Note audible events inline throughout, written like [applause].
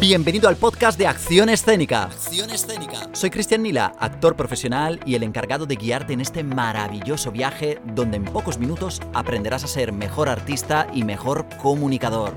Bienvenido al podcast de Acción Escénica. Acción Escénica. Soy Cristian Nila, actor profesional y el encargado de guiarte en este maravilloso viaje donde en pocos minutos aprenderás a ser mejor artista y mejor comunicador.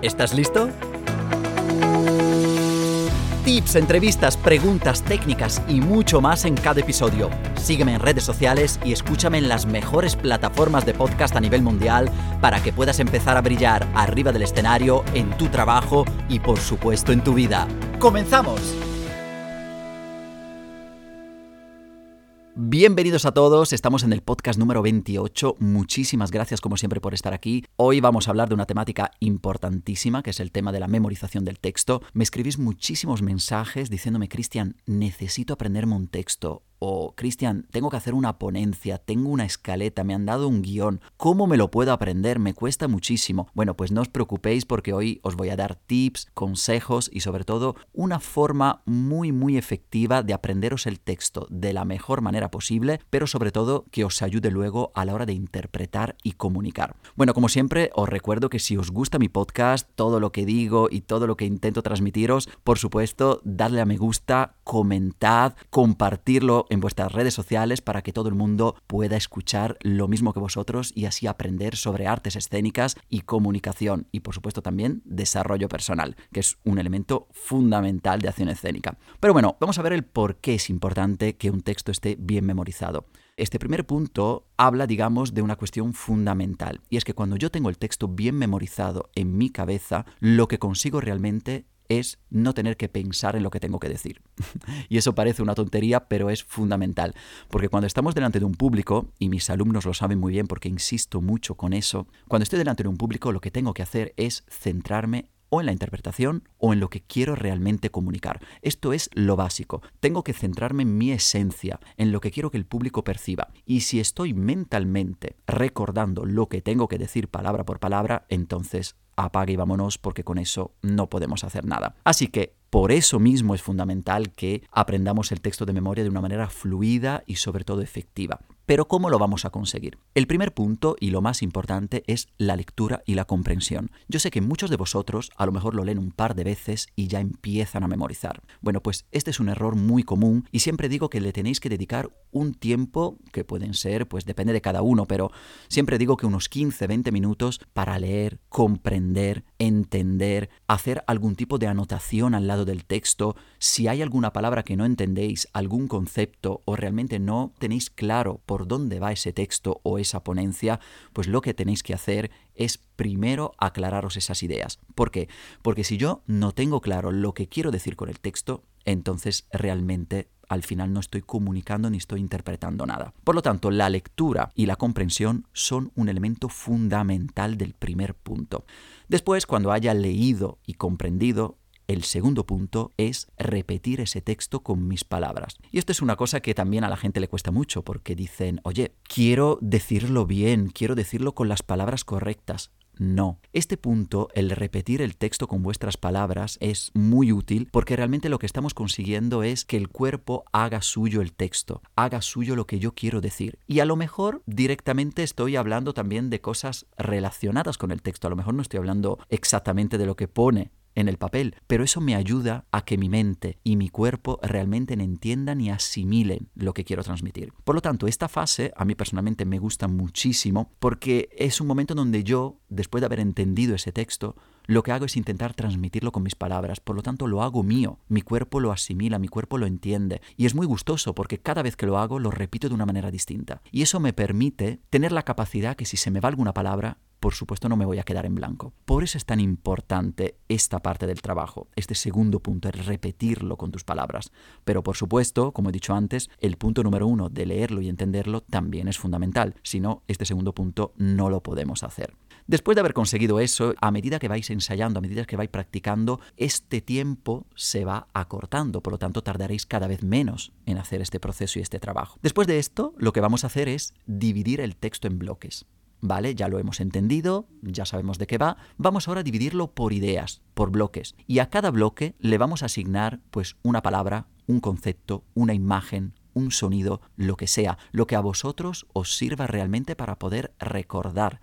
¿Estás listo? Tips, entrevistas, preguntas, técnicas y mucho más en cada episodio. Sígueme en redes sociales y escúchame en las mejores plataformas de podcast a nivel mundial para que puedas empezar a brillar arriba del escenario, en tu trabajo y por supuesto en tu vida. ¡Comenzamos! Bienvenidos a todos, estamos en el podcast número 28. Muchísimas gracias como siempre por estar aquí. Hoy vamos a hablar de una temática importantísima, que es el tema de la memorización del texto. Me escribís muchísimos mensajes diciéndome, Cristian, necesito aprenderme un texto o Cristian, tengo que hacer una ponencia, tengo una escaleta, me han dado un guion, ¿cómo me lo puedo aprender? Me cuesta muchísimo. Bueno, pues no os preocupéis porque hoy os voy a dar tips, consejos y sobre todo una forma muy muy efectiva de aprenderos el texto de la mejor manera posible, pero sobre todo que os ayude luego a la hora de interpretar y comunicar. Bueno, como siempre, os recuerdo que si os gusta mi podcast, todo lo que digo y todo lo que intento transmitiros, por supuesto, dadle a me gusta, comentad, compartirlo en vuestras redes sociales para que todo el mundo pueda escuchar lo mismo que vosotros y así aprender sobre artes escénicas y comunicación y por supuesto también desarrollo personal, que es un elemento fundamental de acción escénica. Pero bueno, vamos a ver el por qué es importante que un texto esté bien memorizado. Este primer punto habla, digamos, de una cuestión fundamental, y es que cuando yo tengo el texto bien memorizado en mi cabeza, lo que consigo realmente es no tener que pensar en lo que tengo que decir. [laughs] y eso parece una tontería, pero es fundamental, porque cuando estamos delante de un público, y mis alumnos lo saben muy bien porque insisto mucho con eso, cuando estoy delante de un público lo que tengo que hacer es centrarme o en la interpretación o en lo que quiero realmente comunicar. Esto es lo básico. Tengo que centrarme en mi esencia, en lo que quiero que el público perciba. Y si estoy mentalmente recordando lo que tengo que decir palabra por palabra, entonces apague y vámonos porque con eso no podemos hacer nada. Así que por eso mismo es fundamental que aprendamos el texto de memoria de una manera fluida y sobre todo efectiva. Pero ¿cómo lo vamos a conseguir? El primer punto y lo más importante es la lectura y la comprensión. Yo sé que muchos de vosotros a lo mejor lo leen un par de veces y ya empiezan a memorizar. Bueno, pues este es un error muy común y siempre digo que le tenéis que dedicar un tiempo, que pueden ser, pues depende de cada uno, pero siempre digo que unos 15-20 minutos para leer, comprender, entender, hacer algún tipo de anotación al lado del texto, si hay alguna palabra que no entendéis, algún concepto o realmente no tenéis claro por dónde va ese texto o esa ponencia, pues lo que tenéis que hacer es primero aclararos esas ideas. ¿Por qué? Porque si yo no tengo claro lo que quiero decir con el texto, entonces realmente al final no estoy comunicando ni estoy interpretando nada. Por lo tanto, la lectura y la comprensión son un elemento fundamental del primer punto. Después, cuando haya leído y comprendido, el segundo punto es repetir ese texto con mis palabras. Y esto es una cosa que también a la gente le cuesta mucho porque dicen, oye, quiero decirlo bien, quiero decirlo con las palabras correctas. No. Este punto, el repetir el texto con vuestras palabras, es muy útil porque realmente lo que estamos consiguiendo es que el cuerpo haga suyo el texto, haga suyo lo que yo quiero decir. Y a lo mejor directamente estoy hablando también de cosas relacionadas con el texto, a lo mejor no estoy hablando exactamente de lo que pone en el papel, pero eso me ayuda a que mi mente y mi cuerpo realmente entiendan y asimilen lo que quiero transmitir. Por lo tanto, esta fase a mí personalmente me gusta muchísimo porque es un momento donde yo, después de haber entendido ese texto, lo que hago es intentar transmitirlo con mis palabras, por lo tanto lo hago mío, mi cuerpo lo asimila, mi cuerpo lo entiende, y es muy gustoso porque cada vez que lo hago lo repito de una manera distinta. Y eso me permite tener la capacidad que si se me va alguna palabra, por supuesto no me voy a quedar en blanco. Por eso es tan importante esta parte del trabajo, este segundo punto, es repetirlo con tus palabras. Pero por supuesto, como he dicho antes, el punto número uno de leerlo y entenderlo también es fundamental. Si no, este segundo punto no lo podemos hacer. Después de haber conseguido eso, a medida que vais ensayando, a medida que vais practicando, este tiempo se va acortando, por lo tanto tardaréis cada vez menos en hacer este proceso y este trabajo. Después de esto, lo que vamos a hacer es dividir el texto en bloques. ¿Vale? Ya lo hemos entendido, ya sabemos de qué va. Vamos ahora a dividirlo por ideas, por bloques. Y a cada bloque le vamos a asignar pues una palabra, un concepto, una imagen, un sonido, lo que sea, lo que a vosotros os sirva realmente para poder recordar.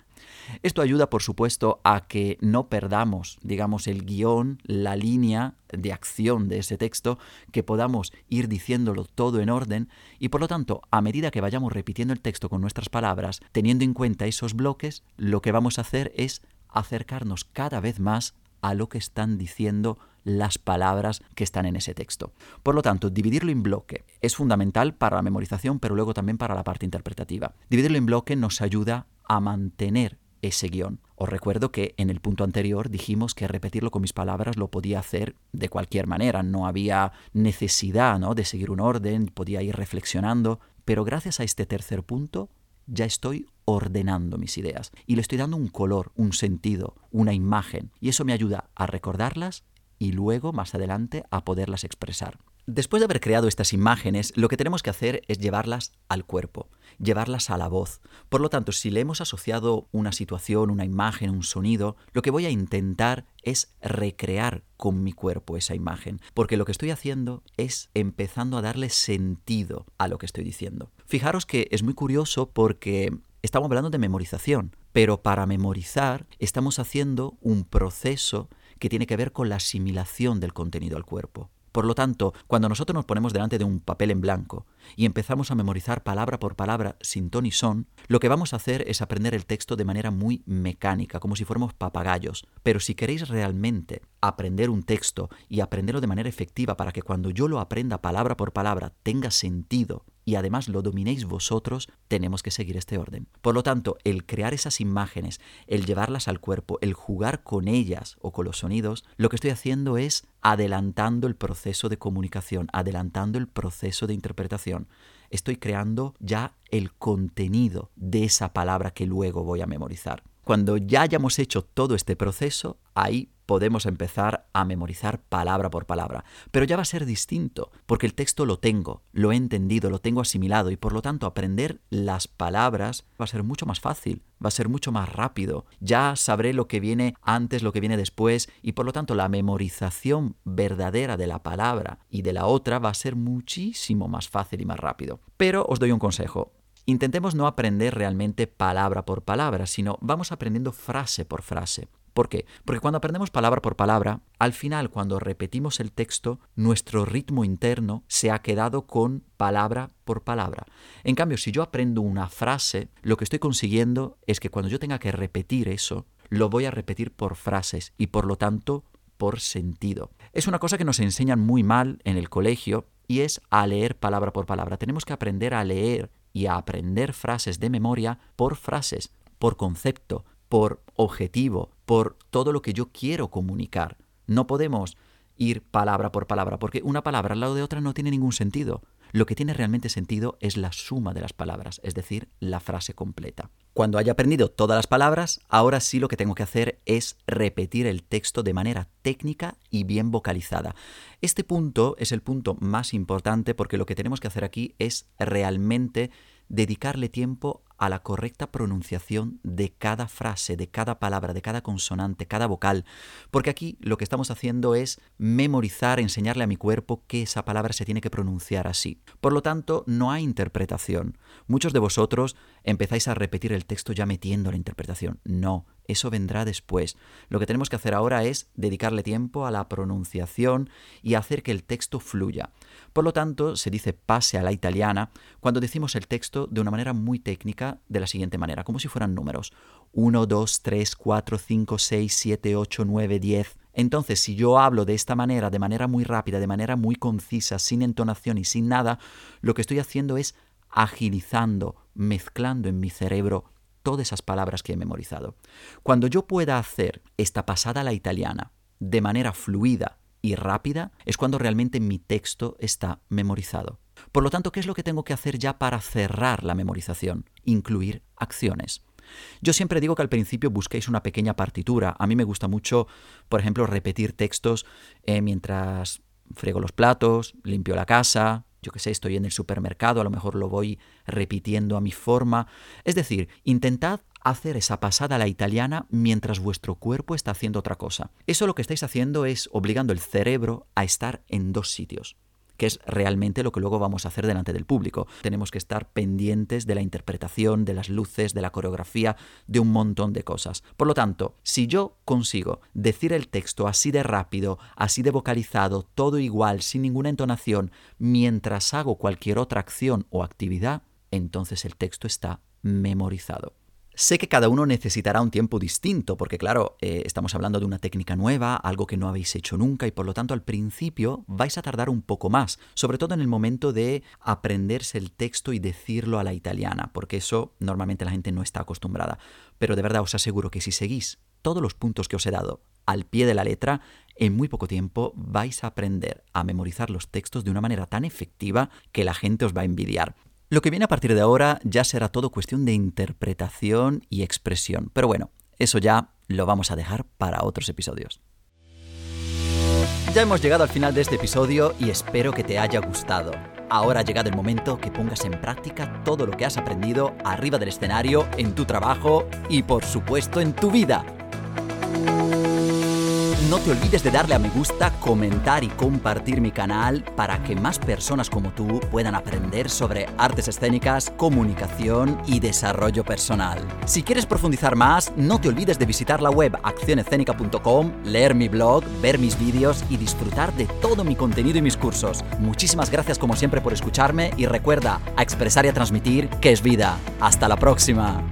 Esto ayuda, por supuesto, a que no perdamos, digamos, el guion, la línea de acción de ese texto, que podamos ir diciéndolo todo en orden y, por lo tanto, a medida que vayamos repitiendo el texto con nuestras palabras, teniendo en cuenta esos bloques, lo que vamos a hacer es acercarnos cada vez más a lo que están diciendo las palabras que están en ese texto. Por lo tanto, dividirlo en bloque es fundamental para la memorización, pero luego también para la parte interpretativa. Dividirlo en bloque nos ayuda a mantener ese guion. Os recuerdo que en el punto anterior dijimos que repetirlo con mis palabras lo podía hacer de cualquier manera, no había necesidad ¿no? de seguir un orden, podía ir reflexionando, pero gracias a este tercer punto ya estoy ordenando mis ideas y le estoy dando un color, un sentido, una imagen, y eso me ayuda a recordarlas y luego, más adelante, a poderlas expresar. Después de haber creado estas imágenes, lo que tenemos que hacer es llevarlas al cuerpo, llevarlas a la voz. Por lo tanto, si le hemos asociado una situación, una imagen, un sonido, lo que voy a intentar es recrear con mi cuerpo esa imagen, porque lo que estoy haciendo es empezando a darle sentido a lo que estoy diciendo. Fijaros que es muy curioso porque estamos hablando de memorización, pero para memorizar estamos haciendo un proceso que tiene que ver con la asimilación del contenido al cuerpo. Por lo tanto, cuando nosotros nos ponemos delante de un papel en blanco y empezamos a memorizar palabra por palabra sin ton y son, lo que vamos a hacer es aprender el texto de manera muy mecánica, como si fuéramos papagayos. Pero si queréis realmente aprender un texto y aprenderlo de manera efectiva para que cuando yo lo aprenda palabra por palabra tenga sentido y además lo dominéis vosotros, tenemos que seguir este orden. Por lo tanto, el crear esas imágenes, el llevarlas al cuerpo, el jugar con ellas o con los sonidos, lo que estoy haciendo es adelantando el proceso de comunicación, adelantando el proceso de interpretación. Estoy creando ya el contenido de esa palabra que luego voy a memorizar. Cuando ya hayamos hecho todo este proceso, ahí podemos empezar a memorizar palabra por palabra. Pero ya va a ser distinto, porque el texto lo tengo, lo he entendido, lo tengo asimilado y por lo tanto aprender las palabras va a ser mucho más fácil, va a ser mucho más rápido. Ya sabré lo que viene antes, lo que viene después y por lo tanto la memorización verdadera de la palabra y de la otra va a ser muchísimo más fácil y más rápido. Pero os doy un consejo. Intentemos no aprender realmente palabra por palabra, sino vamos aprendiendo frase por frase. ¿Por qué? Porque cuando aprendemos palabra por palabra, al final cuando repetimos el texto, nuestro ritmo interno se ha quedado con palabra por palabra. En cambio, si yo aprendo una frase, lo que estoy consiguiendo es que cuando yo tenga que repetir eso, lo voy a repetir por frases y por lo tanto por sentido. Es una cosa que nos enseñan muy mal en el colegio y es a leer palabra por palabra. Tenemos que aprender a leer y a aprender frases de memoria por frases, por concepto, por objetivo, por todo lo que yo quiero comunicar. No podemos ir palabra por palabra, porque una palabra al lado de otra no tiene ningún sentido. Lo que tiene realmente sentido es la suma de las palabras, es decir, la frase completa. Cuando haya aprendido todas las palabras, ahora sí lo que tengo que hacer es repetir el texto de manera técnica y bien vocalizada. Este punto es el punto más importante porque lo que tenemos que hacer aquí es realmente dedicarle tiempo a la correcta pronunciación de cada frase, de cada palabra, de cada consonante, cada vocal, porque aquí lo que estamos haciendo es memorizar, enseñarle a mi cuerpo que esa palabra se tiene que pronunciar así. Por lo tanto, no hay interpretación. Muchos de vosotros empezáis a repetir el texto ya metiendo la interpretación. No, eso vendrá después. Lo que tenemos que hacer ahora es dedicarle tiempo a la pronunciación y hacer que el texto fluya. Por lo tanto, se dice pase a la italiana cuando decimos el texto de una manera muy técnica de la siguiente manera, como si fueran números. 1, 2, 3, 4, 5, 6, 7, 8, 9, 10. Entonces, si yo hablo de esta manera, de manera muy rápida, de manera muy concisa, sin entonación y sin nada, lo que estoy haciendo es agilizando, mezclando en mi cerebro todas esas palabras que he memorizado. Cuando yo pueda hacer esta pasada a la italiana de manera fluida y rápida, es cuando realmente mi texto está memorizado. Por lo tanto, ¿qué es lo que tengo que hacer ya para cerrar la memorización? Incluir acciones. Yo siempre digo que al principio busquéis una pequeña partitura. A mí me gusta mucho, por ejemplo, repetir textos eh, mientras frego los platos, limpio la casa, yo que sé, estoy en el supermercado, a lo mejor lo voy repitiendo a mi forma. Es decir, intentad hacer esa pasada a la italiana mientras vuestro cuerpo está haciendo otra cosa. Eso lo que estáis haciendo es obligando el cerebro a estar en dos sitios. Que es realmente lo que luego vamos a hacer delante del público. Tenemos que estar pendientes de la interpretación, de las luces, de la coreografía, de un montón de cosas. Por lo tanto, si yo consigo decir el texto así de rápido, así de vocalizado, todo igual, sin ninguna entonación, mientras hago cualquier otra acción o actividad, entonces el texto está memorizado. Sé que cada uno necesitará un tiempo distinto, porque claro, eh, estamos hablando de una técnica nueva, algo que no habéis hecho nunca, y por lo tanto al principio vais a tardar un poco más, sobre todo en el momento de aprenderse el texto y decirlo a la italiana, porque eso normalmente la gente no está acostumbrada. Pero de verdad os aseguro que si seguís todos los puntos que os he dado al pie de la letra, en muy poco tiempo vais a aprender a memorizar los textos de una manera tan efectiva que la gente os va a envidiar. Lo que viene a partir de ahora ya será todo cuestión de interpretación y expresión. Pero bueno, eso ya lo vamos a dejar para otros episodios. Ya hemos llegado al final de este episodio y espero que te haya gustado. Ahora ha llegado el momento que pongas en práctica todo lo que has aprendido arriba del escenario, en tu trabajo y por supuesto en tu vida. No te olvides de darle a me gusta, comentar y compartir mi canal para que más personas como tú puedan aprender sobre artes escénicas, comunicación y desarrollo personal. Si quieres profundizar más, no te olvides de visitar la web accionescénica.com, leer mi blog, ver mis vídeos y disfrutar de todo mi contenido y mis cursos. Muchísimas gracias como siempre por escucharme y recuerda a expresar y a transmitir que es vida. Hasta la próxima.